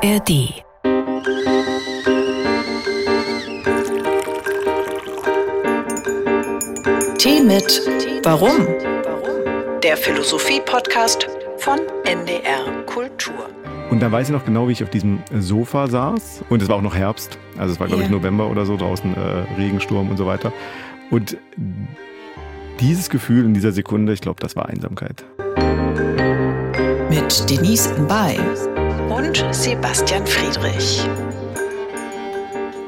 ARD. Tee mit Warum? Der Philosophie-Podcast von NDR Kultur. Und da weiß ich noch genau, wie ich auf diesem Sofa saß. Und es war auch noch Herbst. Also es war, glaube ich, November oder so, draußen äh, Regensturm und so weiter. Und dieses Gefühl in dieser Sekunde, ich glaube, das war Einsamkeit. Mit Denise Mbay und Sebastian Friedrich.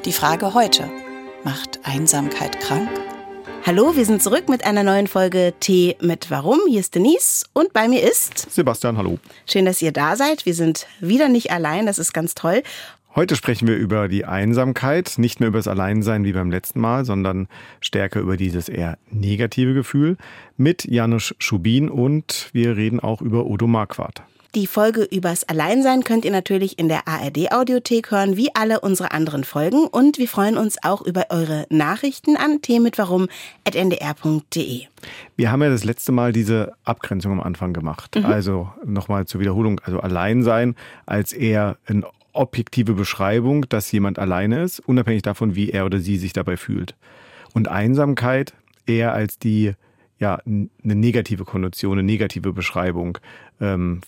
Die Frage heute: Macht Einsamkeit krank? Hallo, wir sind zurück mit einer neuen Folge Tee mit Warum. Hier ist Denise und bei mir ist Sebastian, hallo. Schön, dass ihr da seid. Wir sind wieder nicht allein, das ist ganz toll. Heute sprechen wir über die Einsamkeit, nicht mehr über das Alleinsein wie beim letzten Mal, sondern stärker über dieses eher negative Gefühl mit Janusz Schubin und wir reden auch über Odo Marquardt. Die Folge übers Alleinsein könnt ihr natürlich in der ARD Audiothek hören, wie alle unsere anderen Folgen. Und wir freuen uns auch über eure Nachrichten an themenmitwarum.ndr.de. Wir haben ja das letzte Mal diese Abgrenzung am Anfang gemacht. Mhm. Also nochmal zur Wiederholung. Also Alleinsein als eher ein objektive Beschreibung, dass jemand alleine ist, unabhängig davon, wie er oder sie sich dabei fühlt. Und Einsamkeit eher als die ja, eine negative Konnotation, eine negative Beschreibung, ähm,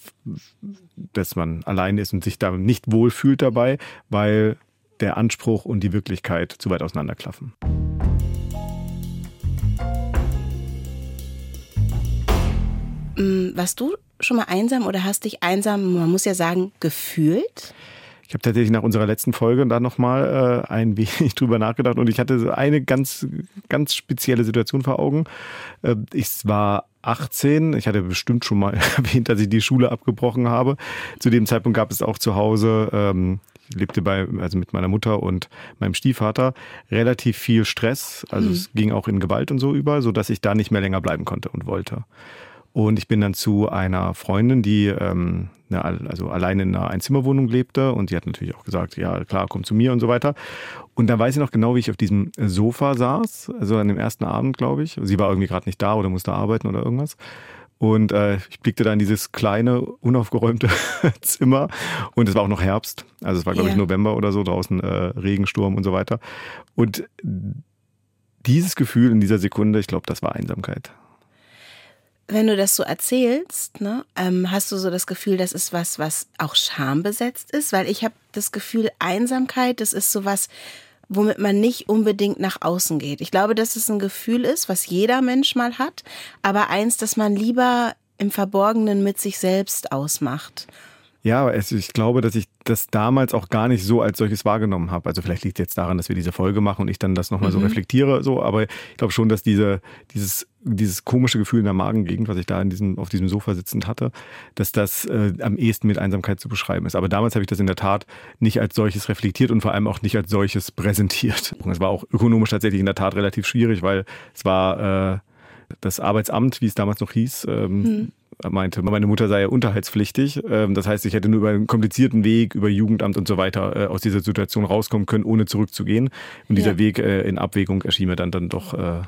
dass man allein ist und sich da nicht wohlfühlt dabei, weil der Anspruch und die Wirklichkeit zu weit auseinanderklaffen. Mm, warst du schon mal einsam oder hast dich einsam, man muss ja sagen, gefühlt? Ich habe tatsächlich nach unserer letzten Folge da nochmal äh, ein wenig drüber nachgedacht und ich hatte eine ganz, ganz spezielle Situation vor Augen. Äh, ich war 18. Ich hatte bestimmt schon mal erwähnt, dass ich die Schule abgebrochen habe. Zu dem Zeitpunkt gab es auch zu Hause, ähm, ich lebte bei, also mit meiner Mutter und meinem Stiefvater, relativ viel Stress. Also mhm. es ging auch in Gewalt und so über, so dass ich da nicht mehr länger bleiben konnte und wollte. Und ich bin dann zu einer Freundin, die ähm, also alleine in einer Einzimmerwohnung lebte und die hat natürlich auch gesagt, ja klar, komm zu mir und so weiter. Und da weiß ich noch genau, wie ich auf diesem Sofa saß, also an dem ersten Abend, glaube ich. Sie war irgendwie gerade nicht da oder musste arbeiten oder irgendwas. Und äh, ich blickte da in dieses kleine, unaufgeräumte Zimmer. Und es war auch noch Herbst. Also es war, glaube yeah. ich, November oder so, draußen äh, Regensturm und so weiter. Und dieses Gefühl in dieser Sekunde, ich glaube, das war Einsamkeit wenn du das so erzählst, ne, ähm, hast du so das Gefühl, das ist was, was auch schambesetzt ist? Weil ich habe das Gefühl, Einsamkeit, das ist so was, womit man nicht unbedingt nach außen geht. Ich glaube, dass es ein Gefühl ist, was jeder Mensch mal hat, aber eins, das man lieber im Verborgenen mit sich selbst ausmacht. Ja, also ich glaube, dass ich das damals auch gar nicht so als solches wahrgenommen habe. Also vielleicht liegt es jetzt daran, dass wir diese Folge machen und ich dann das nochmal mhm. so reflektiere, so, aber ich glaube schon, dass diese, dieses, dieses komische Gefühl in der Magengegend, was ich da in diesem, auf diesem Sofa sitzend hatte, dass das äh, am ehesten mit Einsamkeit zu beschreiben ist. Aber damals habe ich das in der Tat nicht als solches reflektiert und vor allem auch nicht als solches präsentiert. Es war auch ökonomisch tatsächlich in der Tat relativ schwierig, weil es war äh, das Arbeitsamt, wie es damals noch hieß, ähm, mhm meinte, meine Mutter sei ja unterhaltspflichtig. Ähm, das heißt, ich hätte nur über einen komplizierten Weg, über Jugendamt und so weiter äh, aus dieser Situation rauskommen können, ohne zurückzugehen. Und dieser ja. Weg äh, in Abwägung erschien mir dann, dann doch äh,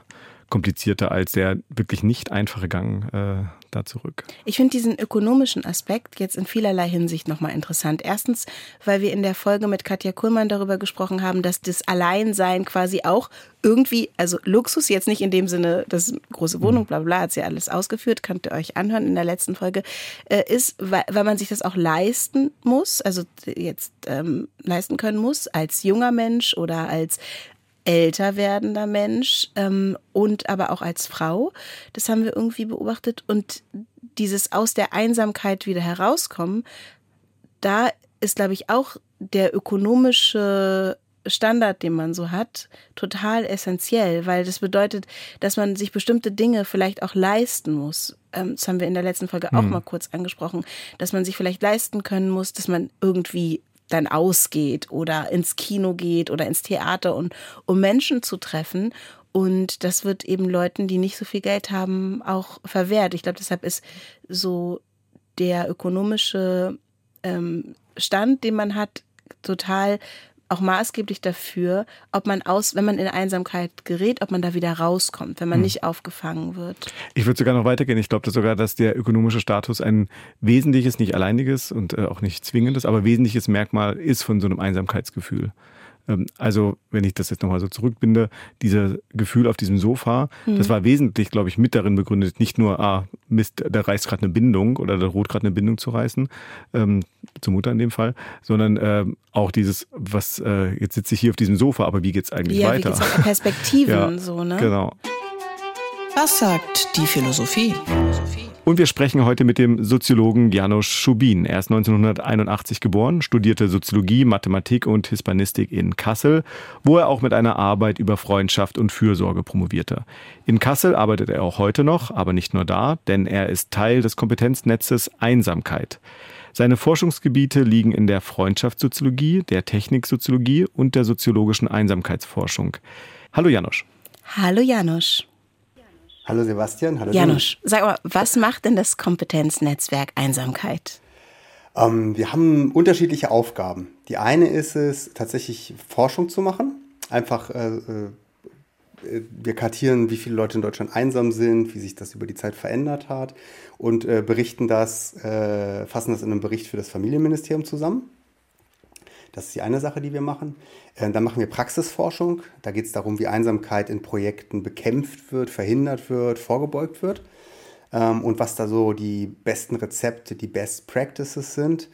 komplizierter als der wirklich nicht einfache Gang äh, da zurück. Ich finde diesen ökonomischen Aspekt jetzt in vielerlei Hinsicht nochmal interessant. Erstens, weil wir in der Folge mit Katja Kuhlmann darüber gesprochen haben, dass das Alleinsein quasi auch irgendwie, also Luxus jetzt nicht in dem Sinne, das große Wohnung, mhm. bla bla, hat sie ja alles ausgeführt, könnt ihr euch anhören in der letzten Folge, äh, ist, weil, weil man sich das auch leisten muss, also jetzt ähm, leisten können muss, als junger Mensch oder als älter werdender Mensch ähm, und aber auch als Frau. Das haben wir irgendwie beobachtet. Und dieses aus der Einsamkeit wieder herauskommen, da ist, glaube ich, auch der ökonomische Standard, den man so hat, total essentiell, weil das bedeutet, dass man sich bestimmte Dinge vielleicht auch leisten muss. Ähm, das haben wir in der letzten Folge auch hm. mal kurz angesprochen, dass man sich vielleicht leisten können muss, dass man irgendwie dann ausgeht oder ins Kino geht oder ins Theater und um Menschen zu treffen. Und das wird eben Leuten, die nicht so viel Geld haben, auch verwehrt. Ich glaube, deshalb ist so der ökonomische ähm, Stand, den man hat, total auch maßgeblich dafür, ob man aus, wenn man in Einsamkeit gerät, ob man da wieder rauskommt, wenn man hm. nicht aufgefangen wird. Ich würde sogar noch weitergehen. Ich glaube sogar, dass der ökonomische Status ein wesentliches, nicht alleiniges und äh, auch nicht zwingendes, aber wesentliches Merkmal ist von so einem Einsamkeitsgefühl. Ähm, also, wenn ich das jetzt nochmal so zurückbinde, dieses Gefühl auf diesem Sofa, mhm. das war wesentlich, glaube ich, mit darin begründet, nicht nur, ah, Mist, da reißt gerade eine Bindung oder da droht gerade eine Bindung zu reißen, ähm, zur Mutter in dem Fall, sondern ähm, auch dieses, was, äh, jetzt sitze ich hier auf diesem Sofa, aber wie geht's eigentlich ja, weiter? Wie geht's Perspektiven, ja, so, ne? Genau. Was sagt die Philosophie? Philosophie. Und wir sprechen heute mit dem Soziologen Janusz Schubin. Er ist 1981 geboren, studierte Soziologie, Mathematik und Hispanistik in Kassel, wo er auch mit einer Arbeit über Freundschaft und Fürsorge promovierte. In Kassel arbeitet er auch heute noch, aber nicht nur da, denn er ist Teil des Kompetenznetzes Einsamkeit. Seine Forschungsgebiete liegen in der Freundschaftssoziologie, der Techniksoziologie und der soziologischen Einsamkeitsforschung. Hallo Janusz. Hallo Janusz. Hallo Sebastian, hallo Janusz. Sag mal, was macht denn das Kompetenznetzwerk Einsamkeit? Ähm, wir haben unterschiedliche Aufgaben. Die eine ist es, tatsächlich Forschung zu machen. Einfach, äh, äh, wir kartieren, wie viele Leute in Deutschland einsam sind, wie sich das über die Zeit verändert hat und äh, berichten das, äh, fassen das in einem Bericht für das Familienministerium zusammen. Das ist die eine Sache, die wir machen. Äh, dann machen wir Praxisforschung. Da geht es darum, wie Einsamkeit in Projekten bekämpft wird, verhindert wird, vorgebeugt wird. Ähm, und was da so die besten Rezepte, die Best Practices sind.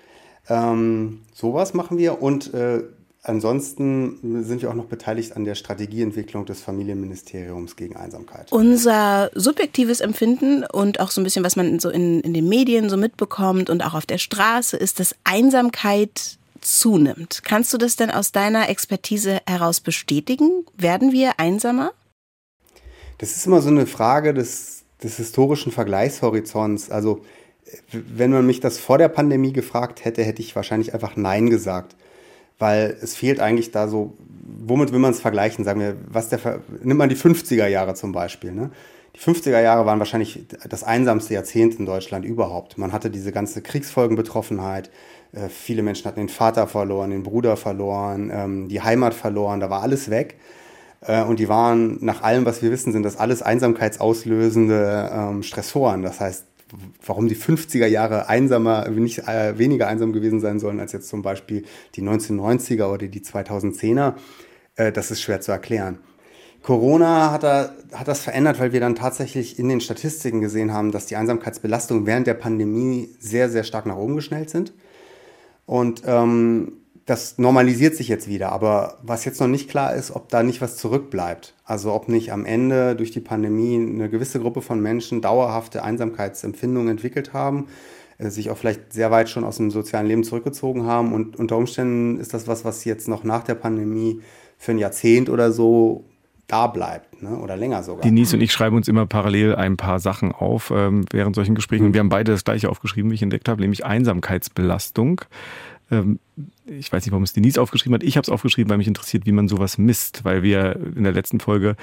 Ähm, sowas machen wir. Und äh, Ansonsten sind wir auch noch beteiligt an der Strategieentwicklung des Familienministeriums gegen Einsamkeit. Unser subjektives Empfinden und auch so ein bisschen, was man so in, in den Medien so mitbekommt und auch auf der Straße, ist, dass Einsamkeit zunimmt. Kannst du das denn aus deiner Expertise heraus bestätigen? Werden wir einsamer? Das ist immer so eine Frage des, des historischen Vergleichshorizonts. Also wenn man mich das vor der Pandemie gefragt hätte, hätte ich wahrscheinlich einfach Nein gesagt. Weil es fehlt eigentlich da so, womit will man es vergleichen? Sagen wir, was der, nimmt man die 50er Jahre zum Beispiel. Ne? Die 50er Jahre waren wahrscheinlich das einsamste Jahrzehnt in Deutschland überhaupt. Man hatte diese ganze Kriegsfolgenbetroffenheit. Äh, viele Menschen hatten den Vater verloren, den Bruder verloren, ähm, die Heimat verloren. Da war alles weg. Äh, und die waren, nach allem, was wir wissen, sind das alles einsamkeitsauslösende ähm, Stressoren. Das heißt, warum die 50er Jahre einsamer, nicht äh, weniger einsam gewesen sein sollen als jetzt zum Beispiel die 1990er oder die 2010er, äh, das ist schwer zu erklären. Corona hat, er, hat das verändert, weil wir dann tatsächlich in den Statistiken gesehen haben, dass die Einsamkeitsbelastungen während der Pandemie sehr, sehr stark nach oben geschnellt sind. Und ähm, das normalisiert sich jetzt wieder. Aber was jetzt noch nicht klar ist, ob da nicht was zurückbleibt. Also ob nicht am Ende durch die Pandemie eine gewisse Gruppe von Menschen dauerhafte Einsamkeitsempfindungen entwickelt haben, äh, sich auch vielleicht sehr weit schon aus dem sozialen Leben zurückgezogen haben. Und unter Umständen ist das was, was jetzt noch nach der Pandemie für ein Jahrzehnt oder so da bleibt ne? oder länger sogar. Denise und ich schreiben uns immer parallel ein paar Sachen auf ähm, während solchen Gesprächen. Und wir haben beide das gleiche aufgeschrieben, wie ich entdeckt habe, nämlich Einsamkeitsbelastung. Ähm, ich weiß nicht, warum es Denise aufgeschrieben hat. Ich habe es aufgeschrieben, weil mich interessiert, wie man sowas misst, weil wir in der letzten Folge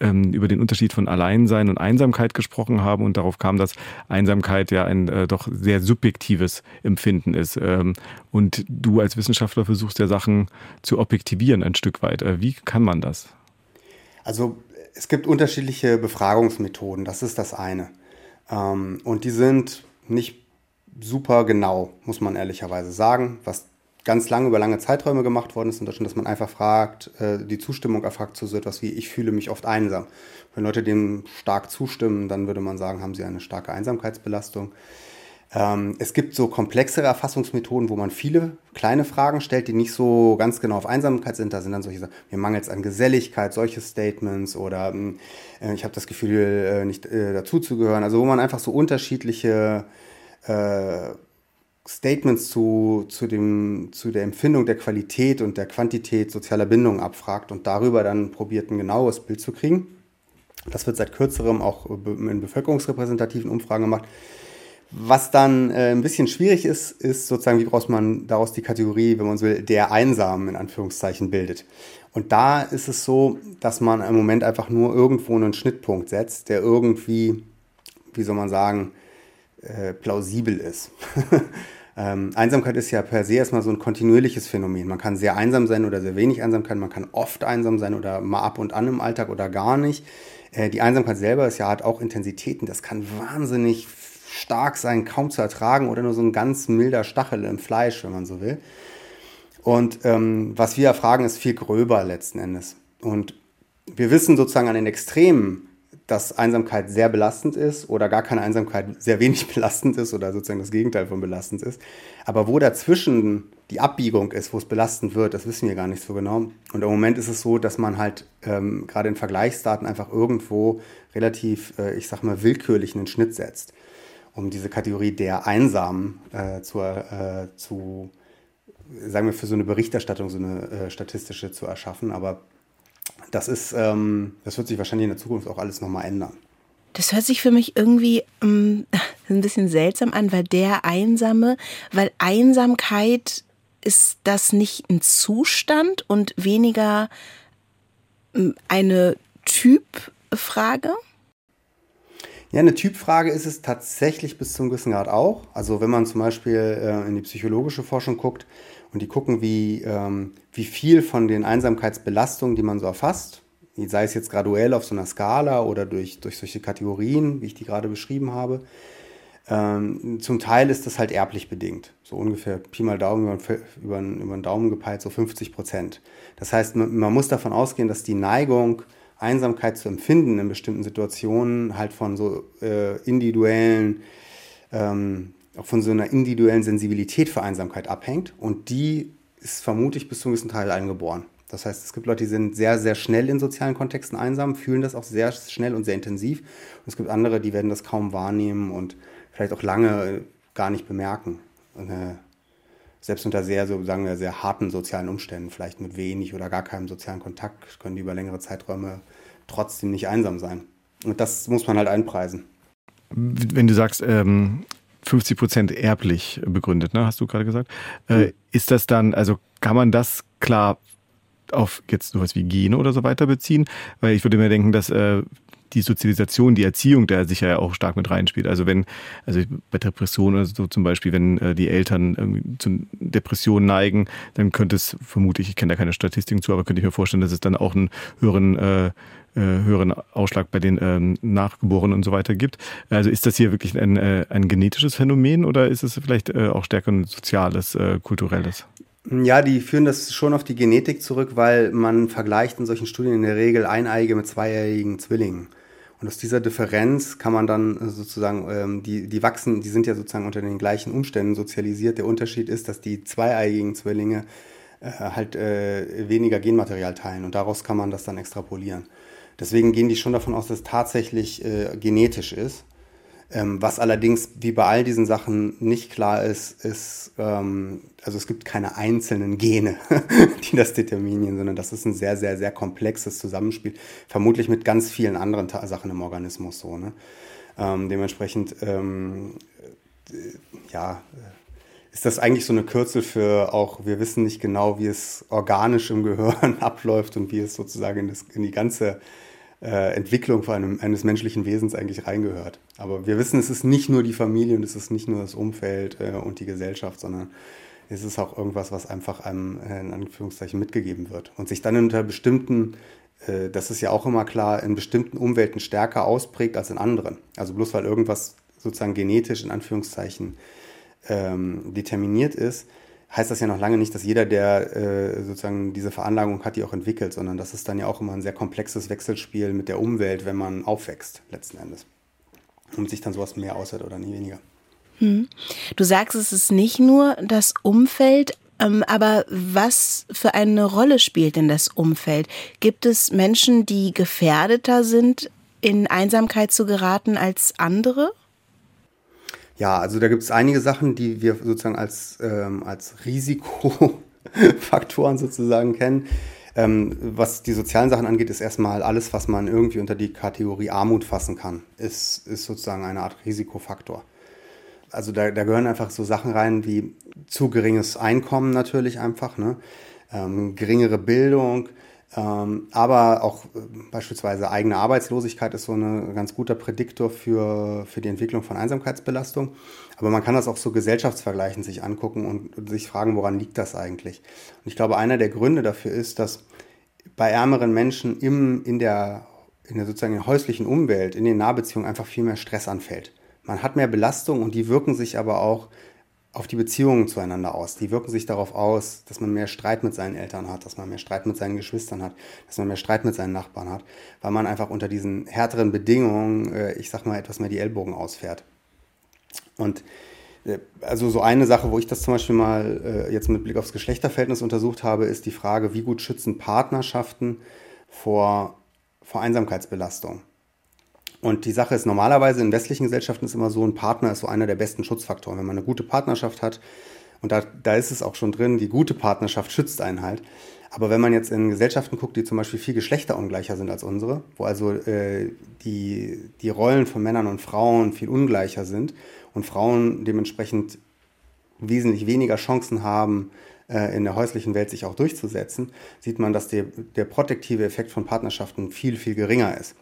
ähm, über den Unterschied von Alleinsein und Einsamkeit gesprochen haben und darauf kam, dass Einsamkeit ja ein äh, doch sehr subjektives Empfinden ist. Ähm, und du als Wissenschaftler versuchst ja Sachen zu objektivieren ein Stück weit. Äh, wie kann man das? Also es gibt unterschiedliche Befragungsmethoden, das ist das eine. Ähm, und die sind nicht super genau, muss man ehrlicherweise sagen. Was ganz lange über lange Zeiträume gemacht worden ist in Deutschland, dass man einfach fragt, äh, die Zustimmung erfragt zu so etwas wie, ich fühle mich oft einsam. Wenn Leute dem stark zustimmen, dann würde man sagen, haben sie eine starke Einsamkeitsbelastung. Ähm, es gibt so komplexere Erfassungsmethoden, wo man viele kleine Fragen stellt, die nicht so ganz genau auf Einsamkeit sind. Da sind dann solche Sachen, mir mangelt es an Geselligkeit, solche Statements oder hm, äh, ich habe das Gefühl, äh, nicht äh, dazuzugehören. Also wo man einfach so unterschiedliche äh, Statements zu, zu, dem, zu der Empfindung der Qualität und der Quantität sozialer Bindung abfragt und darüber dann probiert, ein genaues Bild zu kriegen. Das wird seit kürzerem auch in bevölkerungsrepräsentativen Umfragen gemacht. Was dann äh, ein bisschen schwierig ist, ist sozusagen, wie braucht man daraus die Kategorie, wenn man so will, der Einsamen in Anführungszeichen bildet. Und da ist es so, dass man im Moment einfach nur irgendwo einen Schnittpunkt setzt, der irgendwie, wie soll man sagen, äh, plausibel ist. Ähm, Einsamkeit ist ja per se erstmal so ein kontinuierliches Phänomen. Man kann sehr einsam sein oder sehr wenig Einsamkeit, man kann oft einsam sein oder mal ab und an im Alltag oder gar nicht. Äh, die Einsamkeit selber ist ja hat auch Intensitäten, das kann wahnsinnig stark sein, kaum zu ertragen oder nur so ein ganz milder Stachel im Fleisch, wenn man so will. Und ähm, was wir erfragen, ist viel gröber letzten Endes. Und wir wissen sozusagen an den Extremen, dass Einsamkeit sehr belastend ist oder gar keine Einsamkeit sehr wenig belastend ist oder sozusagen das Gegenteil von belastend ist. Aber wo dazwischen die Abbiegung ist, wo es belastend wird, das wissen wir gar nicht so genau. Und im Moment ist es so, dass man halt ähm, gerade in Vergleichsdaten einfach irgendwo relativ, äh, ich sag mal, willkürlich einen Schnitt setzt, um diese Kategorie der Einsamen äh, zu, äh, zu, sagen wir, für so eine Berichterstattung, so eine äh, statistische zu erschaffen. Aber das ist, ähm, das wird sich wahrscheinlich in der Zukunft auch alles nochmal ändern. Das hört sich für mich irgendwie ähm, ein bisschen seltsam an, weil der Einsame, weil Einsamkeit ist das nicht ein Zustand und weniger ähm, eine Typfrage? Ja, eine Typfrage ist es tatsächlich bis zum gewissen Grad auch. Also wenn man zum Beispiel äh, in die psychologische Forschung guckt, und die gucken, wie, ähm, wie viel von den Einsamkeitsbelastungen, die man so erfasst, sei es jetzt graduell auf so einer Skala oder durch, durch solche Kategorien, wie ich die gerade beschrieben habe, ähm, zum Teil ist das halt erblich bedingt. So ungefähr Pi mal Daumen über, über, über den Daumen gepeilt, so 50 Prozent. Das heißt, man, man muss davon ausgehen, dass die Neigung, Einsamkeit zu empfinden in bestimmten Situationen halt von so äh, individuellen ähm, auch von so einer individuellen Sensibilität für Einsamkeit abhängt. Und die ist vermutlich bis zu einem gewissen Teil eingeboren. Das heißt, es gibt Leute, die sind sehr, sehr schnell in sozialen Kontexten einsam, fühlen das auch sehr schnell und sehr intensiv. Und es gibt andere, die werden das kaum wahrnehmen und vielleicht auch lange gar nicht bemerken. Und, äh, selbst unter sehr, so sagen wir, sehr harten sozialen Umständen, vielleicht mit wenig oder gar keinem sozialen Kontakt, können die über längere Zeiträume trotzdem nicht einsam sein. Und das muss man halt einpreisen. Wenn du sagst, ähm, 50 Prozent erblich begründet, ne, hast du gerade gesagt. Äh, ist das dann, also kann man das klar auf jetzt sowas wie Gene oder so weiter beziehen? Weil ich würde mir denken, dass äh, die Sozialisation, die Erziehung da sicher ja auch stark mit reinspielt. Also wenn, also bei Depressionen oder so zum Beispiel, wenn äh, die Eltern irgendwie zu Depressionen neigen, dann könnte es vermutlich, ich kenne da keine Statistiken zu, aber könnte ich mir vorstellen, dass es dann auch einen höheren äh, äh, höheren Ausschlag bei den ähm, Nachgeborenen und so weiter gibt. Also ist das hier wirklich ein, äh, ein genetisches Phänomen oder ist es vielleicht äh, auch stärker ein soziales, äh, kulturelles? Ja, die führen das schon auf die Genetik zurück, weil man vergleicht in solchen Studien in der Regel Eineige mit zweieigen Zwillingen. Und aus dieser Differenz kann man dann sozusagen, ähm, die, die wachsen, die sind ja sozusagen unter den gleichen Umständen sozialisiert. Der Unterschied ist, dass die zweieigigen Zwillinge äh, halt äh, weniger Genmaterial teilen und daraus kann man das dann extrapolieren. Deswegen gehen die schon davon aus, dass es tatsächlich äh, genetisch ist. Ähm, was allerdings, wie bei all diesen Sachen nicht klar ist, ist, ähm, also es gibt keine einzelnen Gene, die das determinieren, sondern das ist ein sehr, sehr, sehr komplexes Zusammenspiel, vermutlich mit ganz vielen anderen Sachen im Organismus so. Ne? Ähm, dementsprechend, ähm, äh, ja, ist das eigentlich so eine Kürzel für auch, wir wissen nicht genau, wie es organisch im Gehirn abläuft und wie es sozusagen in, das, in die ganze äh, Entwicklung von einem, eines menschlichen Wesens eigentlich reingehört. Aber wir wissen, es ist nicht nur die Familie und es ist nicht nur das Umfeld äh, und die Gesellschaft, sondern es ist auch irgendwas, was einfach einem äh, in Anführungszeichen mitgegeben wird und sich dann unter bestimmten, äh, das ist ja auch immer klar, in bestimmten Umwelten stärker ausprägt als in anderen. Also bloß weil irgendwas sozusagen genetisch in Anführungszeichen ähm, determiniert ist, heißt das ja noch lange nicht, dass jeder, der äh, sozusagen diese Veranlagung hat, die auch entwickelt, sondern das ist dann ja auch immer ein sehr komplexes Wechselspiel mit der Umwelt, wenn man aufwächst, letzten Endes. Und sich dann sowas mehr aushält oder nie weniger. Hm. Du sagst, es ist nicht nur das Umfeld, ähm, aber was für eine Rolle spielt denn das Umfeld? Gibt es Menschen, die gefährdeter sind, in Einsamkeit zu geraten als andere? Ja, also da gibt es einige Sachen, die wir sozusagen als, ähm, als Risikofaktoren sozusagen kennen. Ähm, was die sozialen Sachen angeht, ist erstmal alles, was man irgendwie unter die Kategorie Armut fassen kann, ist, ist sozusagen eine Art Risikofaktor. Also da, da gehören einfach so Sachen rein wie zu geringes Einkommen natürlich einfach, ne? ähm, geringere Bildung, aber auch äh, beispielsweise eigene Arbeitslosigkeit ist so ein ganz guter Prädiktor für, für die Entwicklung von Einsamkeitsbelastung. Aber man kann das auch so gesellschaftsvergleichend sich angucken und, und sich fragen, woran liegt das eigentlich? Und ich glaube, einer der Gründe dafür ist, dass bei ärmeren Menschen im, in, der, in der sozusagen häuslichen Umwelt, in den Nahbeziehungen einfach viel mehr Stress anfällt. Man hat mehr Belastung und die wirken sich aber auch auf die Beziehungen zueinander aus. Die wirken sich darauf aus, dass man mehr Streit mit seinen Eltern hat, dass man mehr Streit mit seinen Geschwistern hat, dass man mehr Streit mit seinen Nachbarn hat, weil man einfach unter diesen härteren Bedingungen, äh, ich sag mal, etwas mehr die Ellbogen ausfährt. Und äh, also so eine Sache, wo ich das zum Beispiel mal äh, jetzt mit Blick aufs Geschlechterverhältnis untersucht habe, ist die Frage, wie gut schützen Partnerschaften vor, vor Einsamkeitsbelastung. Und die Sache ist normalerweise in westlichen Gesellschaften ist immer so, ein Partner ist so einer der besten Schutzfaktoren. Wenn man eine gute Partnerschaft hat, und da, da ist es auch schon drin, die gute Partnerschaft schützt einen halt. Aber wenn man jetzt in Gesellschaften guckt, die zum Beispiel viel geschlechterungleicher sind als unsere, wo also äh, die, die Rollen von Männern und Frauen viel ungleicher sind und Frauen dementsprechend wesentlich weniger Chancen haben, äh, in der häuslichen Welt sich auch durchzusetzen, sieht man, dass der, der protektive Effekt von Partnerschaften viel, viel geringer ist.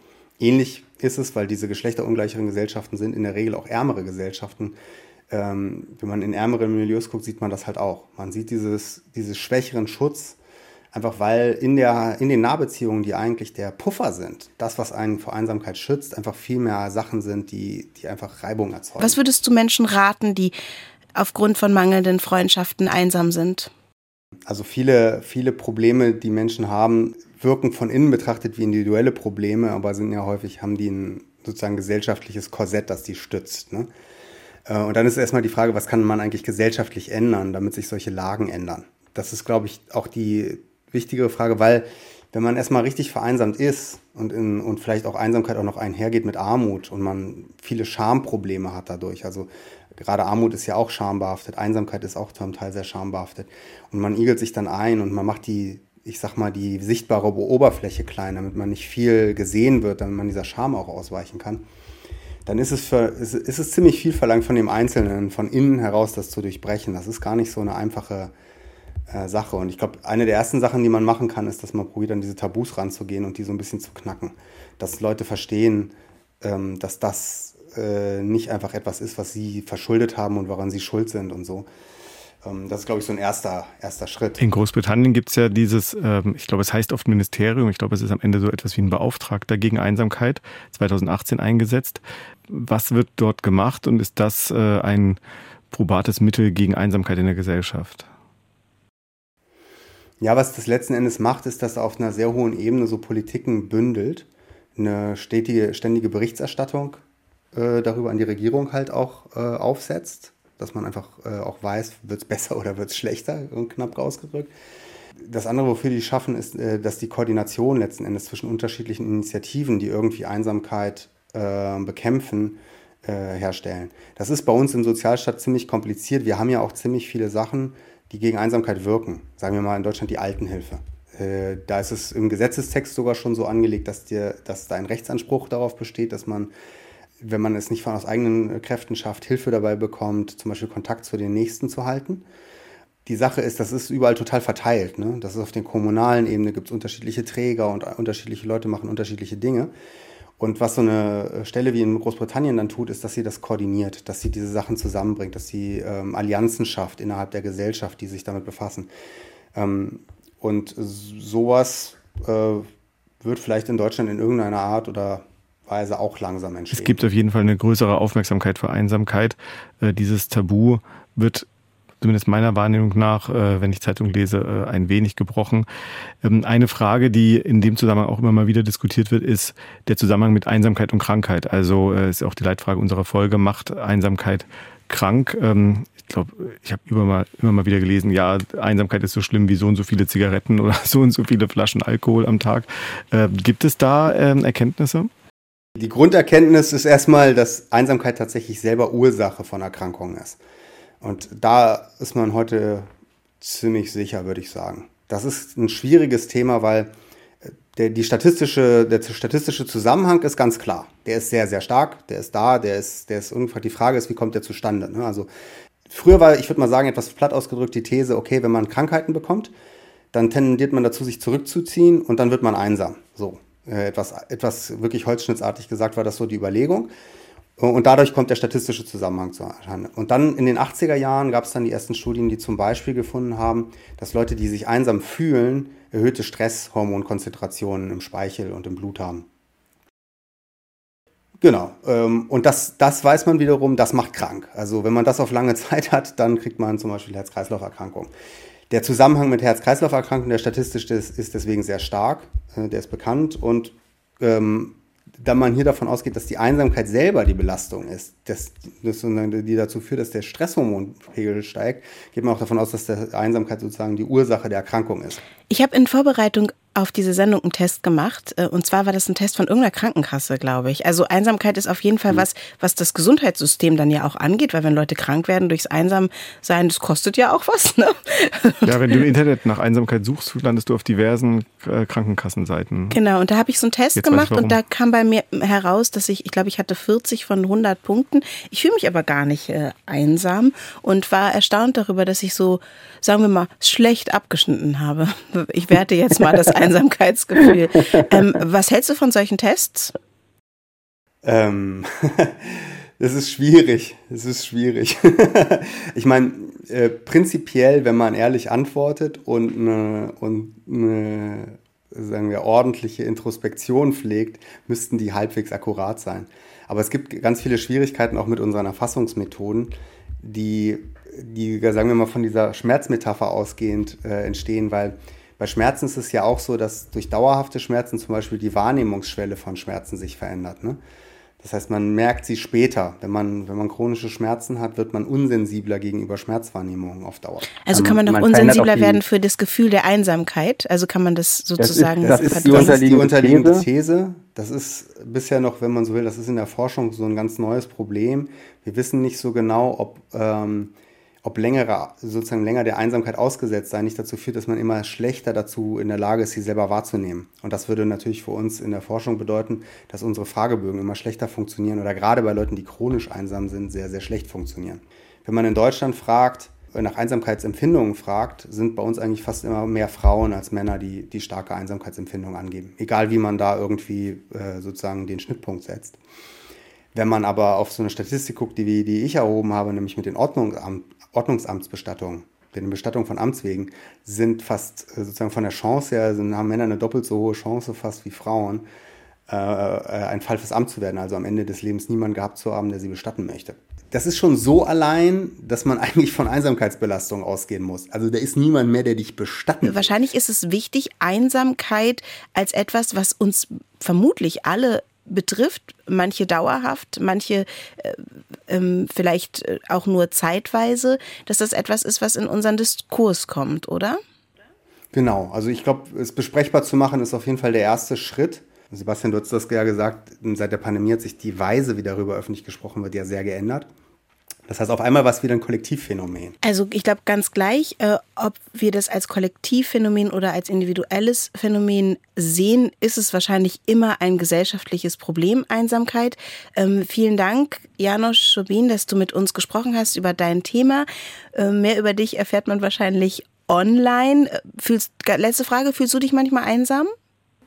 Ähnlich ist es, weil diese geschlechterungleicheren Gesellschaften sind in der Regel auch ärmere Gesellschaften. Ähm, wenn man in ärmeren Milieus guckt, sieht man das halt auch. Man sieht dieses, dieses schwächeren Schutz, einfach weil in, der, in den Nahbeziehungen, die eigentlich der Puffer sind, das, was einen vor Einsamkeit schützt, einfach viel mehr Sachen sind, die, die einfach Reibung erzeugen. Was würdest du Menschen raten, die aufgrund von mangelnden Freundschaften einsam sind? Also viele, viele Probleme, die Menschen haben, wirken von innen betrachtet wie individuelle Probleme, aber sind ja häufig, haben die ein sozusagen gesellschaftliches Korsett, das die stützt. Ne? Äh, und dann ist erstmal die Frage, was kann man eigentlich gesellschaftlich ändern, damit sich solche Lagen ändern? Das ist, glaube ich, auch die wichtigere Frage, weil wenn man erstmal richtig vereinsamt ist und, in, und vielleicht auch Einsamkeit auch noch einhergeht mit Armut und man viele Schamprobleme hat dadurch, also gerade Armut ist ja auch schambehaftet, Einsamkeit ist auch zum Teil sehr schambehaftet und man igelt sich dann ein und man macht die ich sag mal, die sichtbare Oberfläche klein, damit man nicht viel gesehen wird, damit man dieser Scham auch ausweichen kann, dann ist es, für, ist, ist es ziemlich viel verlangt von dem Einzelnen, von innen heraus das zu durchbrechen. Das ist gar nicht so eine einfache äh, Sache. Und ich glaube, eine der ersten Sachen, die man machen kann, ist, dass man probiert, an diese Tabus ranzugehen und die so ein bisschen zu knacken. Dass Leute verstehen, ähm, dass das äh, nicht einfach etwas ist, was sie verschuldet haben und woran sie schuld sind und so, das ist, glaube ich, so ein erster, erster Schritt. In Großbritannien gibt es ja dieses, ähm, ich glaube, es heißt oft Ministerium, ich glaube, es ist am Ende so etwas wie ein Beauftragter gegen Einsamkeit, 2018 eingesetzt. Was wird dort gemacht und ist das äh, ein probates Mittel gegen Einsamkeit in der Gesellschaft? Ja, was das letzten Endes macht, ist, dass auf einer sehr hohen Ebene so Politiken bündelt, eine stetige, ständige Berichterstattung äh, darüber an die Regierung halt auch äh, aufsetzt dass man einfach äh, auch weiß, wird es besser oder wird es schlechter, knapp ausgedrückt. Das andere, wofür die schaffen, ist, äh, dass die Koordination letzten Endes zwischen unterschiedlichen Initiativen, die irgendwie Einsamkeit äh, bekämpfen, äh, herstellen. Das ist bei uns im Sozialstaat ziemlich kompliziert. Wir haben ja auch ziemlich viele Sachen, die gegen Einsamkeit wirken. Sagen wir mal in Deutschland die Altenhilfe. Äh, da ist es im Gesetzestext sogar schon so angelegt, dass, dir, dass da ein Rechtsanspruch darauf besteht, dass man wenn man es nicht von aus eigenen Kräften schafft, Hilfe dabei bekommt, zum Beispiel Kontakt zu den Nächsten zu halten. Die Sache ist, das ist überall total verteilt. Ne? Das ist auf der kommunalen Ebene, gibt es unterschiedliche Träger und unterschiedliche Leute machen unterschiedliche Dinge. Und was so eine Stelle wie in Großbritannien dann tut, ist, dass sie das koordiniert, dass sie diese Sachen zusammenbringt, dass sie ähm, Allianzen schafft innerhalb der Gesellschaft, die sich damit befassen. Ähm, und sowas äh, wird vielleicht in Deutschland in irgendeiner Art oder Weise auch langsam entstehen. Es gibt auf jeden Fall eine größere Aufmerksamkeit für Einsamkeit. Äh, dieses Tabu wird zumindest meiner Wahrnehmung nach, äh, wenn ich Zeitung lese, äh, ein wenig gebrochen. Ähm, eine Frage, die in dem Zusammenhang auch immer mal wieder diskutiert wird, ist der Zusammenhang mit Einsamkeit und Krankheit. Also ist auch die Leitfrage unserer Folge, macht Einsamkeit krank? Ähm, ich glaube, ich habe immer mal, immer mal wieder gelesen, ja, Einsamkeit ist so schlimm wie so und so viele Zigaretten oder so und so viele Flaschen Alkohol am Tag. Gibt es da ähm, Erkenntnisse? Die Grunderkenntnis ist erstmal, dass Einsamkeit tatsächlich selber Ursache von Erkrankungen ist. Und da ist man heute ziemlich sicher, würde ich sagen. Das ist ein schwieriges Thema, weil äh, der, die statistische, der statistische Zusammenhang ist ganz klar. Der ist sehr, sehr stark, der ist da, der ist, der ist irgendwie, die Frage ist, wie kommt der zustande? Ne? Also früher war, ich würde mal sagen, etwas platt ausgedrückt die These, okay, wenn man Krankheiten bekommt, dann tendiert man dazu, sich zurückzuziehen und dann wird man einsam. So, äh, etwas, etwas wirklich holzschnittsartig gesagt war das so die Überlegung. Und dadurch kommt der statistische Zusammenhang zu erscheinen. Und dann in den 80er Jahren gab es dann die ersten Studien, die zum Beispiel gefunden haben, dass Leute, die sich einsam fühlen, erhöhte Stresshormonkonzentrationen im Speichel und im Blut haben. Genau. Ähm, und das, das weiß man wiederum, das macht krank. Also wenn man das auf lange Zeit hat, dann kriegt man zum Beispiel Herz-Kreislauf-Erkrankungen. Der Zusammenhang mit Herz-Kreislauf-Erkrankungen, der statistisch ist, ist deswegen sehr stark, äh, der ist bekannt und ähm, da man hier davon ausgeht, dass die Einsamkeit selber die Belastung ist, das, das, die dazu führt, dass der Stresshormonpegel steigt, geht man auch davon aus, dass die Einsamkeit sozusagen die Ursache der Erkrankung ist. Ich habe in Vorbereitung auf diese Sendung einen Test gemacht. Äh, und zwar war das ein Test von irgendeiner Krankenkasse, glaube ich. Also Einsamkeit ist auf jeden Fall mhm. was, was das Gesundheitssystem dann ja auch angeht, weil wenn Leute krank werden durchs Einsamsein, das kostet ja auch was. Ne? Ja, wenn du im Internet nach Einsamkeit suchst, landest du auf diversen äh, Krankenkassenseiten. Genau, und da habe ich so einen Test Jetzt gemacht und da kam bei mir heraus, dass ich, ich glaube, ich hatte 40 von 100 Punkten. Ich fühle mich aber gar nicht äh, einsam und war erstaunt darüber, dass ich so, sagen wir mal, schlecht abgeschnitten habe. Ich werte jetzt mal das Einsamkeitsgefühl. Ähm, was hältst du von solchen Tests? Ähm, das ist schwierig. Das ist schwierig. ich meine, äh, prinzipiell, wenn man ehrlich antwortet und eine, und eine sagen wir, ordentliche Introspektion pflegt, müssten die halbwegs akkurat sein. Aber es gibt ganz viele Schwierigkeiten auch mit unseren Erfassungsmethoden, die, die sagen wir mal, von dieser Schmerzmetapher ausgehend äh, entstehen, weil bei Schmerzen ist es ja auch so, dass durch dauerhafte Schmerzen zum Beispiel die Wahrnehmungsschwelle von Schmerzen sich verändert. Ne? Das heißt, man merkt sie später. Wenn man, wenn man chronische Schmerzen hat, wird man unsensibler gegenüber Schmerzwahrnehmungen auf Dauer. Also kann man doch unsensibler werden für das Gefühl der Einsamkeit? Also kann man das sozusagen... Das ist, das ist, die, das ist die unterliegende These. Das ist bisher noch, wenn man so will, das ist in der Forschung so ein ganz neues Problem. Wir wissen nicht so genau, ob... Ähm, ob längere, sozusagen länger der Einsamkeit ausgesetzt sein nicht dazu führt, dass man immer schlechter dazu in der Lage ist, sie selber wahrzunehmen. Und das würde natürlich für uns in der Forschung bedeuten, dass unsere Fragebögen immer schlechter funktionieren oder gerade bei Leuten, die chronisch einsam sind, sehr, sehr schlecht funktionieren. Wenn man in Deutschland fragt, nach Einsamkeitsempfindungen fragt, sind bei uns eigentlich fast immer mehr Frauen als Männer, die, die starke Einsamkeitsempfindungen angeben. Egal wie man da irgendwie äh, sozusagen den Schnittpunkt setzt. Wenn man aber auf so eine Statistik guckt, die, die ich erhoben habe, nämlich mit den Ordnungsamt, Ordnungsamtsbestattungen, den Bestattungen von Amts wegen, sind fast äh, sozusagen von der Chance her, sind, haben Männer eine doppelt so hohe Chance fast wie Frauen, äh, äh, ein Fall fürs Amt zu werden, also am Ende des Lebens niemanden gehabt zu haben, der sie bestatten möchte. Das ist schon so allein, dass man eigentlich von Einsamkeitsbelastung ausgehen muss. Also da ist niemand mehr, der dich bestatten. Wahrscheinlich ist es wichtig, Einsamkeit als etwas, was uns vermutlich alle betrifft, manche dauerhaft, manche äh, ähm, vielleicht äh, auch nur zeitweise, dass das etwas ist, was in unseren Diskurs kommt, oder? Genau, also ich glaube, es besprechbar zu machen, ist auf jeden Fall der erste Schritt. Sebastian, du hast das ja gesagt, seit der Pandemie hat sich die Weise, wie darüber öffentlich gesprochen wird, ja sehr geändert. Das heißt, auf einmal war es wieder ein Kollektivphänomen. Also ich glaube ganz gleich, äh, ob wir das als Kollektivphänomen oder als individuelles Phänomen sehen, ist es wahrscheinlich immer ein gesellschaftliches Problem, Einsamkeit. Ähm, vielen Dank, Janos Schobin, dass du mit uns gesprochen hast über dein Thema. Äh, mehr über dich erfährt man wahrscheinlich online. Äh, fühlst, letzte Frage, fühlst du dich manchmal einsam?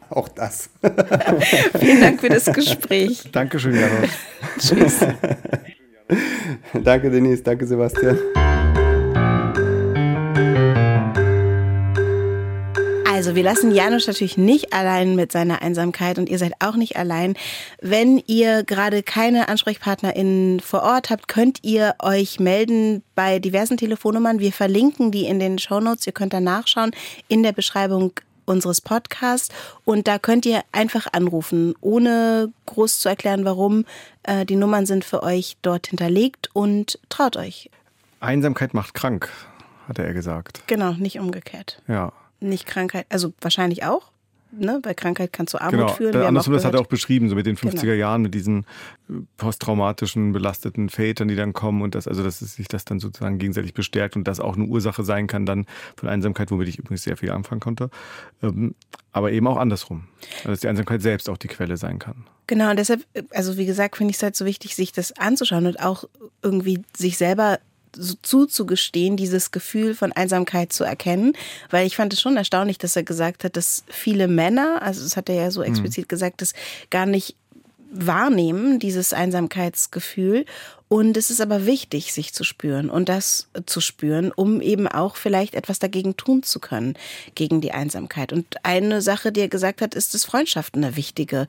Auch das. Vielen Dank für das Gespräch. Dankeschön, Janos. Tschüss. danke, Denise. Danke, Sebastian. Also wir lassen Janusz natürlich nicht allein mit seiner Einsamkeit und ihr seid auch nicht allein. Wenn ihr gerade keine AnsprechpartnerInnen vor Ort habt, könnt ihr euch melden bei diversen Telefonnummern. Wir verlinken die in den Shownotes. Ihr könnt da nachschauen in der Beschreibung unseres Podcasts und da könnt ihr einfach anrufen, ohne groß zu erklären, warum. Äh, die Nummern sind für euch dort hinterlegt und traut euch. Einsamkeit macht krank, hatte er gesagt. Genau, nicht umgekehrt. Ja. Nicht Krankheit, also wahrscheinlich auch, ne? weil Krankheit kann zu Armut genau. führen. Der Andersrum, das hat er auch beschrieben, so mit den 50er genau. Jahren, mit diesen äh, posttraumatischen, belasteten Vätern, die dann kommen und das, also dass sich das dann sozusagen gegenseitig bestärkt und das auch eine Ursache sein kann dann von Einsamkeit, womit ich übrigens sehr viel anfangen konnte. Ähm, aber eben auch andersrum. Also dass die Einsamkeit selbst auch die Quelle sein kann. Genau, und deshalb, also wie gesagt, finde ich es halt so wichtig, sich das anzuschauen und auch irgendwie sich selber so zuzugestehen, dieses Gefühl von Einsamkeit zu erkennen. Weil ich fand es schon erstaunlich, dass er gesagt hat, dass viele Männer, also das hat er ja so mhm. explizit mhm. gesagt, das gar nicht wahrnehmen, dieses Einsamkeitsgefühl. Und es ist aber wichtig, sich zu spüren und das zu spüren, um eben auch vielleicht etwas dagegen tun zu können, gegen die Einsamkeit. Und eine Sache, die er gesagt hat, ist, dass Freundschaften eine wichtige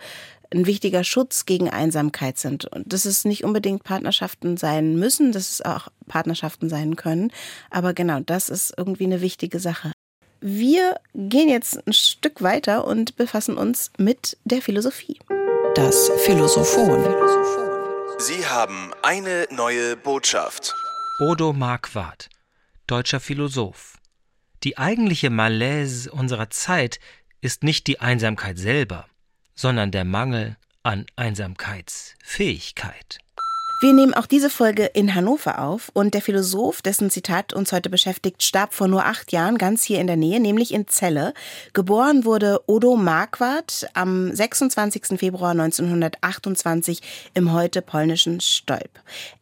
ein wichtiger Schutz gegen Einsamkeit sind. Und dass es nicht unbedingt Partnerschaften sein müssen, dass es auch Partnerschaften sein können. Aber genau, das ist irgendwie eine wichtige Sache. Wir gehen jetzt ein Stück weiter und befassen uns mit der Philosophie. Das Philosophon. Sie haben eine neue Botschaft. Odo Marquardt, deutscher Philosoph. Die eigentliche Malaise unserer Zeit ist nicht die Einsamkeit selber, sondern der Mangel an Einsamkeitsfähigkeit. Wir nehmen auch diese Folge in Hannover auf und der Philosoph, dessen Zitat uns heute beschäftigt, starb vor nur acht Jahren ganz hier in der Nähe, nämlich in Celle. Geboren wurde Odo Marquardt am 26. Februar 1928 im heute polnischen Stolp.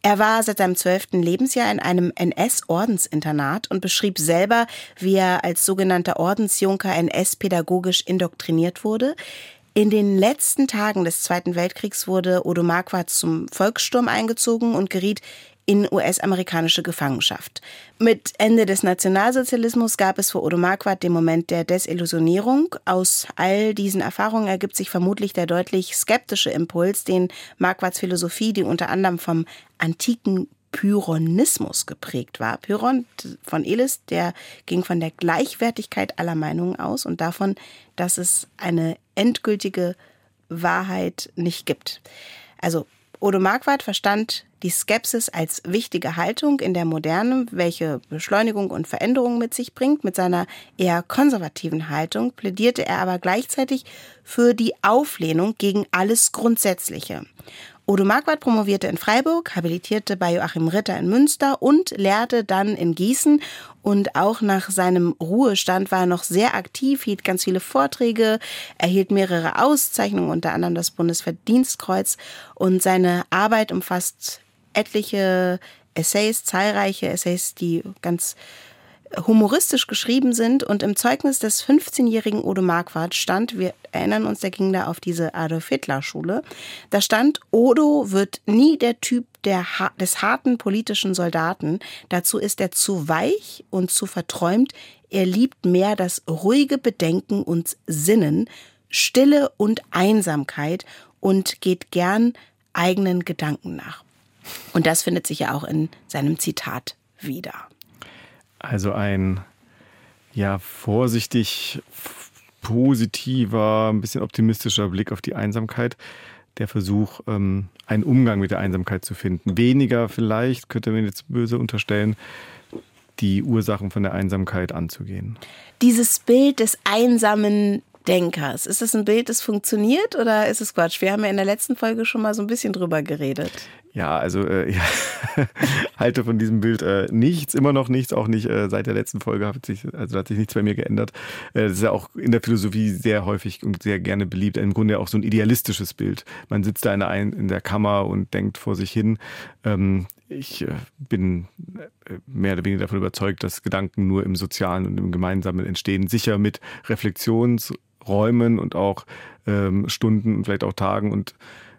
Er war seit seinem zwölften Lebensjahr in einem NS-Ordensinternat und beschrieb selber, wie er als sogenannter Ordensjunker NS-pädagogisch indoktriniert wurde. In den letzten Tagen des Zweiten Weltkriegs wurde Odo Marquardt zum Volkssturm eingezogen und geriet in US-amerikanische Gefangenschaft. Mit Ende des Nationalsozialismus gab es für Odo Marquardt den Moment der Desillusionierung. Aus all diesen Erfahrungen ergibt sich vermutlich der deutlich skeptische Impuls, den Marquardts Philosophie, die unter anderem vom antiken Pyrrhonismus geprägt war. Pyrrhon von Elis, der ging von der Gleichwertigkeit aller Meinungen aus und davon, dass es eine endgültige Wahrheit nicht gibt. Also Odo Marquardt verstand die Skepsis als wichtige Haltung in der Moderne, welche Beschleunigung und Veränderung mit sich bringt. Mit seiner eher konservativen Haltung plädierte er aber gleichzeitig für die Auflehnung gegen alles Grundsätzliche. Odo Marquardt promovierte in Freiburg, habilitierte bei Joachim Ritter in Münster und lehrte dann in Gießen. Und auch nach seinem Ruhestand war er noch sehr aktiv, hielt ganz viele Vorträge, erhielt mehrere Auszeichnungen, unter anderem das Bundesverdienstkreuz. Und seine Arbeit umfasst etliche Essays, zahlreiche Essays, die ganz humoristisch geschrieben sind. Und im Zeugnis des 15-jährigen Odo Marquardt stand, wir erinnern uns, der ging da auf diese Adolf Hitler Schule, da stand, Odo wird nie der Typ der, des harten politischen Soldaten. Dazu ist er zu weich und zu verträumt. Er liebt mehr das ruhige Bedenken und Sinnen, Stille und Einsamkeit und geht gern eigenen Gedanken nach. Und das findet sich ja auch in seinem Zitat wieder. Also ein ja vorsichtig positiver, ein bisschen optimistischer Blick auf die Einsamkeit. Der Versuch, ähm, einen Umgang mit der Einsamkeit zu finden. Weniger vielleicht, könnte man jetzt böse unterstellen, die Ursachen von der Einsamkeit anzugehen. Dieses Bild des einsamen Denkers, ist das ein Bild, das funktioniert oder ist es Quatsch? Wir haben ja in der letzten Folge schon mal so ein bisschen drüber geredet. Ja, also äh, ja, halte von diesem Bild äh, nichts, immer noch nichts, auch nicht äh, seit der letzten Folge hat sich, also hat sich nichts bei mir geändert. Äh, das ist ja auch in der Philosophie sehr häufig und sehr gerne beliebt. Im Grunde auch so ein idealistisches Bild. Man sitzt da in der, in der Kammer und denkt vor sich hin. Ähm, ich äh, bin äh, mehr oder weniger davon überzeugt, dass Gedanken nur im Sozialen und im Gemeinsamen entstehen. Sicher mit Reflexionsräumen und auch ähm, Stunden und vielleicht auch Tagen und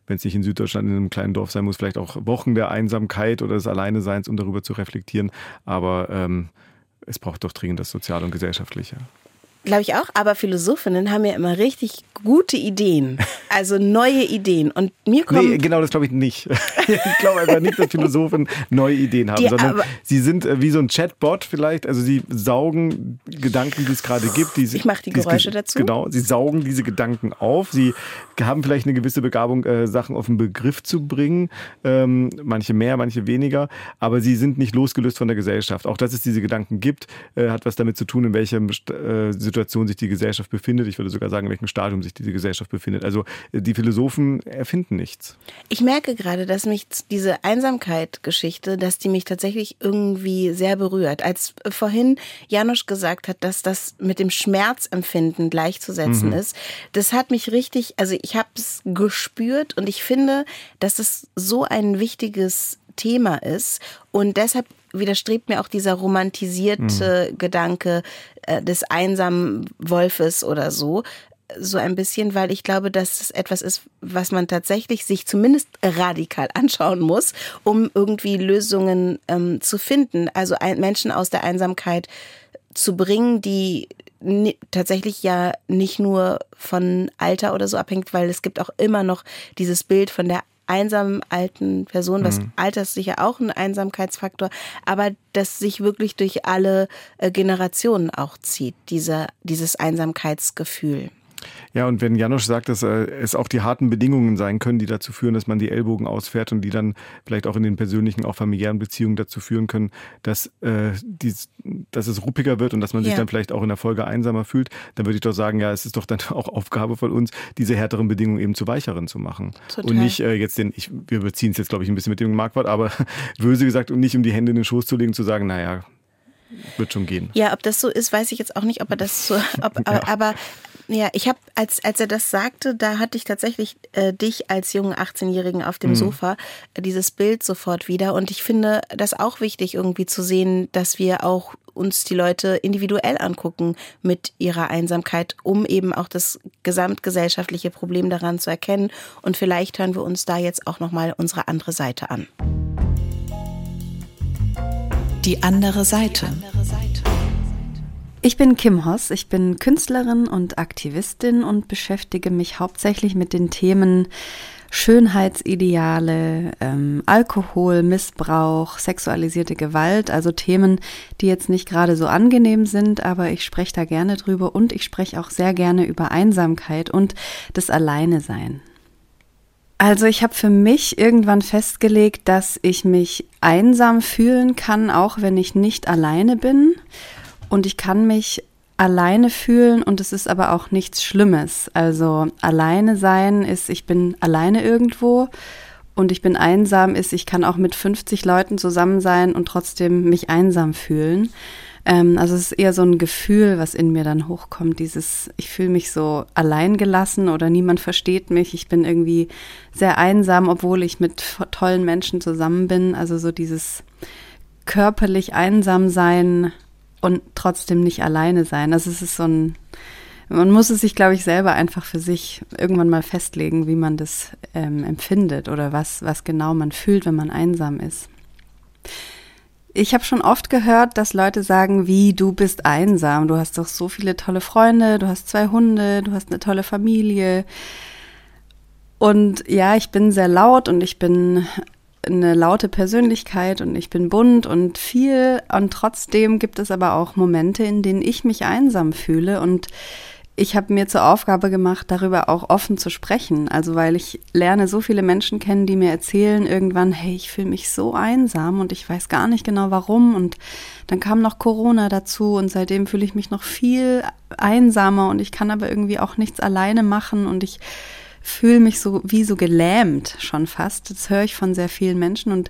wenn es nicht in Süddeutschland in einem kleinen Dorf sein muss, vielleicht auch Wochen der Einsamkeit oder des Alleineseins, um darüber zu reflektieren. Aber ähm, es braucht doch dringend das Soziale und Gesellschaftliche. Glaube ich auch, aber Philosophinnen haben ja immer richtig gute Ideen, also neue Ideen. Und mir kommt. Nee, genau, das glaube ich nicht. ich glaube einfach nicht, dass Philosophen neue Ideen haben, die, sondern sie sind äh, wie so ein Chatbot vielleicht. Also sie saugen Gedanken, die es gerade gibt. Die, ich mache die Geräusche dazu. Genau, sie saugen diese Gedanken auf. Sie haben vielleicht eine gewisse Begabung, äh, Sachen auf den Begriff zu bringen. Ähm, manche mehr, manche weniger. Aber sie sind nicht losgelöst von der Gesellschaft. Auch dass es diese Gedanken gibt, äh, hat was damit zu tun, in welcher äh, Situation sich die Gesellschaft befindet. Ich würde sogar sagen, in welchem Stadium sich diese Gesellschaft befindet. Also äh, die Philosophen erfinden nichts. Ich merke gerade, dass mich diese Einsamkeit-Geschichte, dass die mich tatsächlich irgendwie sehr berührt. Als vorhin Janusz gesagt hat, dass das mit dem Schmerzempfinden gleichzusetzen mhm. ist, das hat mich richtig, also ich habe es gespürt und ich finde, dass es so ein wichtiges Thema ist. Und deshalb widerstrebt mir auch dieser romantisierte mhm. Gedanke äh, des einsamen Wolfes oder so so ein bisschen, weil ich glaube, dass es etwas ist, was man tatsächlich sich zumindest radikal anschauen muss, um irgendwie Lösungen ähm, zu finden. Also ein, Menschen aus der Einsamkeit zu bringen, die tatsächlich ja nicht nur von Alter oder so abhängt, weil es gibt auch immer noch dieses Bild von der einsamen alten Person, was mhm. Alter ist sicher auch ein Einsamkeitsfaktor, aber das sich wirklich durch alle äh, Generationen auch zieht, dieser, dieses Einsamkeitsgefühl. Ja, und wenn Janosch sagt, dass äh, es auch die harten Bedingungen sein können, die dazu führen, dass man die Ellbogen ausfährt und die dann vielleicht auch in den persönlichen, auch familiären Beziehungen dazu führen können, dass, äh, dies, dass es ruppiger wird und dass man sich dann vielleicht auch in der Folge einsamer fühlt, dann würde ich doch sagen, ja, es ist doch dann auch Aufgabe von uns, diese härteren Bedingungen eben zu weicheren zu machen. Total. Und nicht äh, jetzt den, ich, wir beziehen es jetzt, glaube ich, ein bisschen mit dem Marktwort, aber böse gesagt, und nicht um die Hände in den Schoß zu legen, zu sagen, naja, wird schon gehen. Ja, ob das so ist, weiß ich jetzt auch nicht, ob er das so, ob, ja. aber ja, ich habe, als, als er das sagte, da hatte ich tatsächlich äh, dich als jungen 18-Jährigen auf dem mhm. Sofa, äh, dieses Bild sofort wieder. Und ich finde das auch wichtig, irgendwie zu sehen, dass wir auch uns die Leute individuell angucken mit ihrer Einsamkeit, um eben auch das gesamtgesellschaftliche Problem daran zu erkennen. Und vielleicht hören wir uns da jetzt auch nochmal unsere andere Seite an. Die andere Seite. Die andere Seite. Ich bin Kim Hoss, ich bin Künstlerin und Aktivistin und beschäftige mich hauptsächlich mit den Themen Schönheitsideale, ähm, Alkohol, Missbrauch, sexualisierte Gewalt, also Themen, die jetzt nicht gerade so angenehm sind, aber ich spreche da gerne drüber und ich spreche auch sehr gerne über Einsamkeit und das Alleinesein. Also ich habe für mich irgendwann festgelegt, dass ich mich einsam fühlen kann, auch wenn ich nicht alleine bin und ich kann mich alleine fühlen und es ist aber auch nichts Schlimmes. Also alleine sein ist, ich bin alleine irgendwo und ich bin einsam ist, ich kann auch mit 50 Leuten zusammen sein und trotzdem mich einsam fühlen. Ähm, also es ist eher so ein Gefühl, was in mir dann hochkommt, dieses, ich fühle mich so alleingelassen oder niemand versteht mich, ich bin irgendwie sehr einsam, obwohl ich mit tollen Menschen zusammen bin. Also so dieses körperlich einsam sein, und trotzdem nicht alleine sein. Also es ist so ein, man muss es sich, glaube ich, selber einfach für sich irgendwann mal festlegen, wie man das ähm, empfindet oder was, was genau man fühlt, wenn man einsam ist. Ich habe schon oft gehört, dass Leute sagen, wie du bist einsam, du hast doch so viele tolle Freunde, du hast zwei Hunde, du hast eine tolle Familie. Und ja, ich bin sehr laut und ich bin eine laute Persönlichkeit und ich bin bunt und viel und trotzdem gibt es aber auch Momente, in denen ich mich einsam fühle und ich habe mir zur Aufgabe gemacht, darüber auch offen zu sprechen. Also weil ich lerne so viele Menschen kennen, die mir erzählen irgendwann, hey, ich fühle mich so einsam und ich weiß gar nicht genau warum. Und dann kam noch Corona dazu und seitdem fühle ich mich noch viel einsamer und ich kann aber irgendwie auch nichts alleine machen und ich fühle mich so wie so gelähmt schon fast. Das höre ich von sehr vielen Menschen und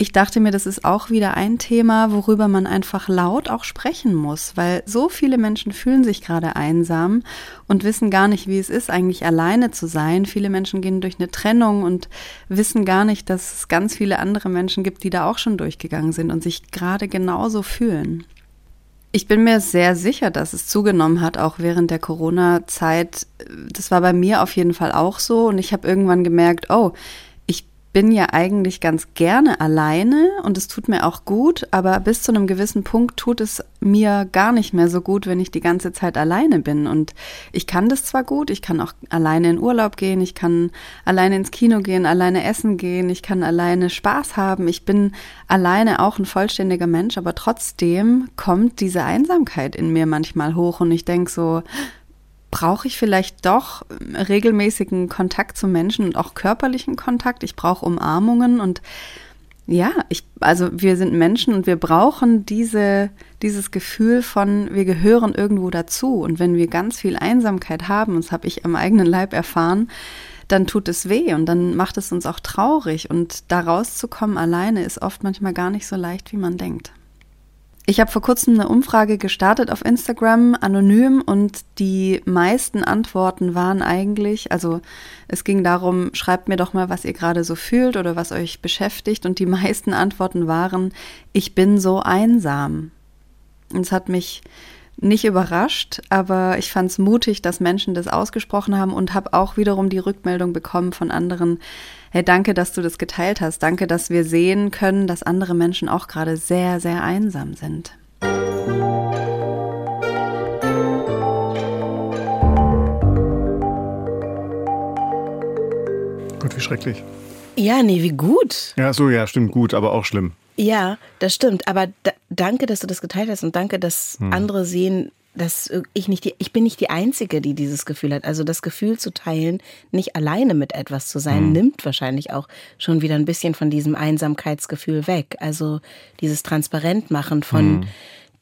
ich dachte mir, das ist auch wieder ein Thema, worüber man einfach laut auch sprechen muss, weil so viele Menschen fühlen sich gerade einsam und wissen gar nicht, wie es ist, eigentlich alleine zu sein. Viele Menschen gehen durch eine Trennung und wissen gar nicht, dass es ganz viele andere Menschen gibt, die da auch schon durchgegangen sind und sich gerade genauso fühlen. Ich bin mir sehr sicher, dass es zugenommen hat, auch während der Corona-Zeit. Das war bei mir auf jeden Fall auch so. Und ich habe irgendwann gemerkt, oh, bin ja eigentlich ganz gerne alleine und es tut mir auch gut, aber bis zu einem gewissen Punkt tut es mir gar nicht mehr so gut, wenn ich die ganze Zeit alleine bin. Und ich kann das zwar gut, ich kann auch alleine in Urlaub gehen, ich kann alleine ins Kino gehen, alleine essen gehen, ich kann alleine Spaß haben, ich bin alleine auch ein vollständiger Mensch, aber trotzdem kommt diese Einsamkeit in mir manchmal hoch und ich denke so, brauche ich vielleicht doch regelmäßigen Kontakt zu Menschen und auch körperlichen Kontakt. Ich brauche Umarmungen und ja, ich, also wir sind Menschen und wir brauchen diese, dieses Gefühl von, wir gehören irgendwo dazu. Und wenn wir ganz viel Einsamkeit haben, das habe ich am eigenen Leib erfahren, dann tut es weh und dann macht es uns auch traurig. Und da rauszukommen alleine ist oft manchmal gar nicht so leicht, wie man denkt. Ich habe vor kurzem eine Umfrage gestartet auf Instagram, anonym, und die meisten Antworten waren eigentlich, also es ging darum, schreibt mir doch mal, was ihr gerade so fühlt oder was euch beschäftigt. Und die meisten Antworten waren, ich bin so einsam. Und es hat mich nicht überrascht, aber ich fand es mutig, dass Menschen das ausgesprochen haben und habe auch wiederum die Rückmeldung bekommen von anderen, hey, danke, dass du das geteilt hast, danke, dass wir sehen können, dass andere Menschen auch gerade sehr, sehr einsam sind. Gott, wie schrecklich. Ja, nee, wie gut. Ja, so, ja, stimmt, gut, aber auch schlimm. Ja, das stimmt. Aber da, danke, dass du das geteilt hast und danke, dass hm. andere sehen, dass ich nicht die, ich bin nicht die Einzige, die dieses Gefühl hat. Also das Gefühl zu teilen, nicht alleine mit etwas zu sein, hm. nimmt wahrscheinlich auch schon wieder ein bisschen von diesem Einsamkeitsgefühl weg. Also dieses Transparentmachen von hm.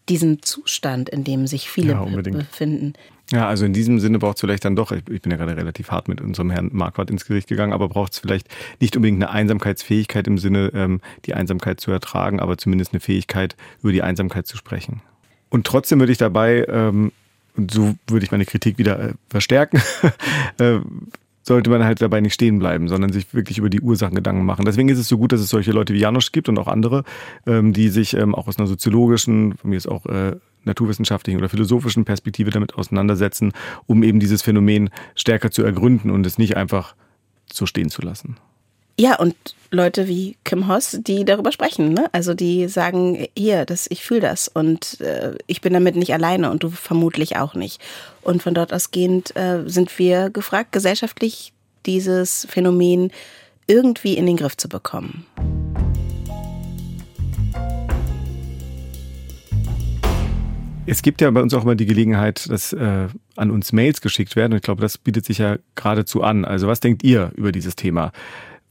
diesem Zustand, in dem sich viele ja, befinden. Ja, also in diesem Sinne braucht es vielleicht dann doch, ich bin ja gerade relativ hart mit unserem Herrn Marquardt ins Gericht gegangen, aber braucht es vielleicht nicht unbedingt eine Einsamkeitsfähigkeit im Sinne, ähm, die Einsamkeit zu ertragen, aber zumindest eine Fähigkeit, über die Einsamkeit zu sprechen. Und trotzdem würde ich dabei, ähm, und so würde ich meine Kritik wieder äh, verstärken, äh, sollte man halt dabei nicht stehen bleiben, sondern sich wirklich über die Ursachen Gedanken machen. Deswegen ist es so gut, dass es solche Leute wie Janosch gibt und auch andere, ähm, die sich ähm, auch aus einer soziologischen, von mir ist auch äh, naturwissenschaftlichen oder philosophischen Perspektive damit auseinandersetzen, um eben dieses Phänomen stärker zu ergründen und es nicht einfach so stehen zu lassen. Ja, und Leute wie Kim Hoss, die darüber sprechen, ne? Also die sagen, hier, das, ich fühle das und äh, ich bin damit nicht alleine und du vermutlich auch nicht. Und von dort ausgehend äh, sind wir gefragt, gesellschaftlich dieses Phänomen irgendwie in den Griff zu bekommen. Es gibt ja bei uns auch immer die Gelegenheit, dass äh, an uns Mails geschickt werden. Und ich glaube, das bietet sich ja geradezu an. Also was denkt ihr über dieses Thema?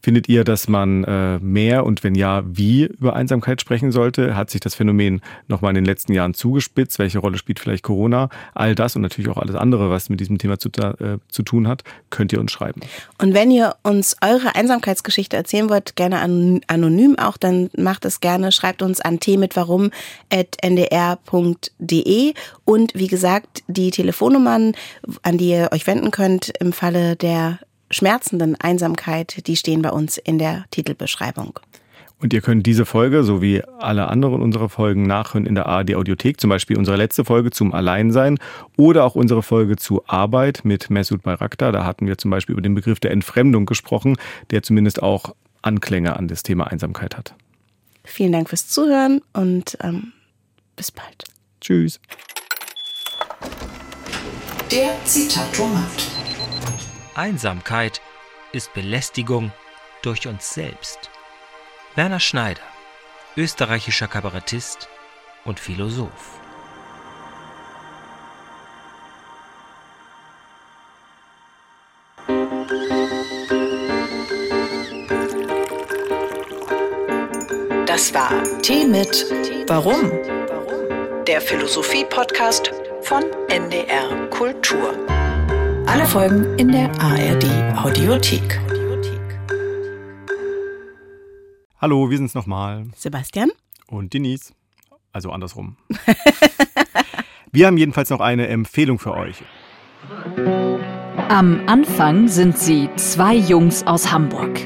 Findet ihr, dass man äh, mehr und wenn ja, wie über Einsamkeit sprechen sollte? Hat sich das Phänomen nochmal in den letzten Jahren zugespitzt? Welche Rolle spielt vielleicht Corona? All das und natürlich auch alles andere, was mit diesem Thema zu, äh, zu tun hat, könnt ihr uns schreiben. Und wenn ihr uns eure Einsamkeitsgeschichte erzählen wollt, gerne anonym auch, dann macht es gerne, schreibt uns an tmitwarum.ndr.de und wie gesagt, die Telefonnummern, an die ihr euch wenden könnt im Falle der schmerzenden Einsamkeit, die stehen bei uns in der Titelbeschreibung. Und ihr könnt diese Folge sowie alle anderen unserer Folgen nachhören in der ARD Audiothek, zum Beispiel unsere letzte Folge zum Alleinsein oder auch unsere Folge zu Arbeit mit Mesut Bayraktar. Da hatten wir zum Beispiel über den Begriff der Entfremdung gesprochen, der zumindest auch Anklänge an das Thema Einsamkeit hat. Vielen Dank fürs Zuhören und ähm, bis bald. Tschüss. Der Zitatomat. Einsamkeit ist Belästigung durch uns selbst. Werner Schneider, österreichischer Kabarettist und Philosoph. Das war Tee mit Warum? Der Philosophie-Podcast von NDR Kultur. Alle Folgen in der ARD Audiothek. Hallo, wir sind's nochmal. Sebastian. Und Denise. Also andersrum. wir haben jedenfalls noch eine Empfehlung für euch. Am Anfang sind sie zwei Jungs aus Hamburg.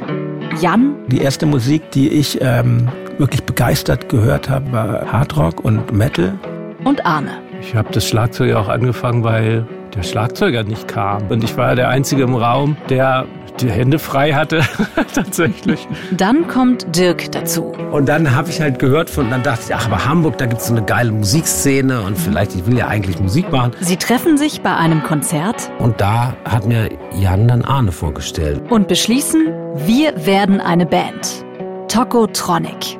Jan. Die erste Musik, die ich ähm, wirklich begeistert gehört habe, war Hardrock und Metal. Und Arne. Ich habe das Schlagzeug auch angefangen, weil der Schlagzeuger nicht kam. Und ich war der Einzige im Raum, der die Hände frei hatte, tatsächlich. Dann kommt Dirk dazu. Und dann habe ich halt gehört von, dann dachte ich, ach, aber Hamburg, da gibt es so eine geile Musikszene und vielleicht, ich will ja eigentlich Musik machen. Sie treffen sich bei einem Konzert. Und da hat mir Jan dann Arne vorgestellt. Und beschließen, wir werden eine Band. Tokotronic.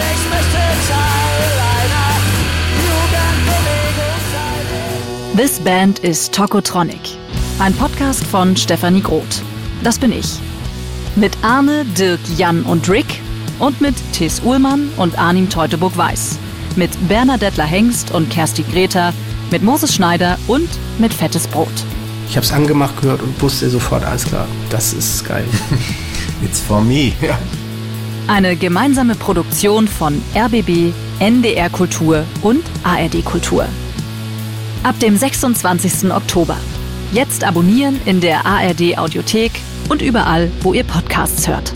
Ich This Band is Tokotronic. Ein Podcast von Stefanie Groth. Das bin ich. Mit Arne, Dirk, Jan und Rick und mit Tis Uhlmann und Arnim Teuteburg-Weiß. Mit Bernadettler Hengst und Kersti Greta, mit Moses Schneider und mit Fettes Brot. Ich habe es angemacht gehört und wusste sofort, alles klar, das ist geil. It's for me. Ja. Eine gemeinsame Produktion von RBB, NDR Kultur und ARD Kultur. Ab dem 26. Oktober. Jetzt abonnieren in der ARD Audiothek und überall, wo ihr Podcasts hört.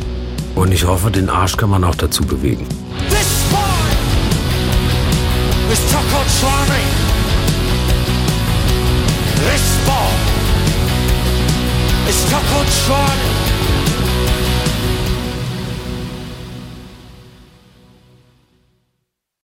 Und ich hoffe, den Arsch kann man auch dazu bewegen. This boy is Tokotrami. This ball is Tokotrami.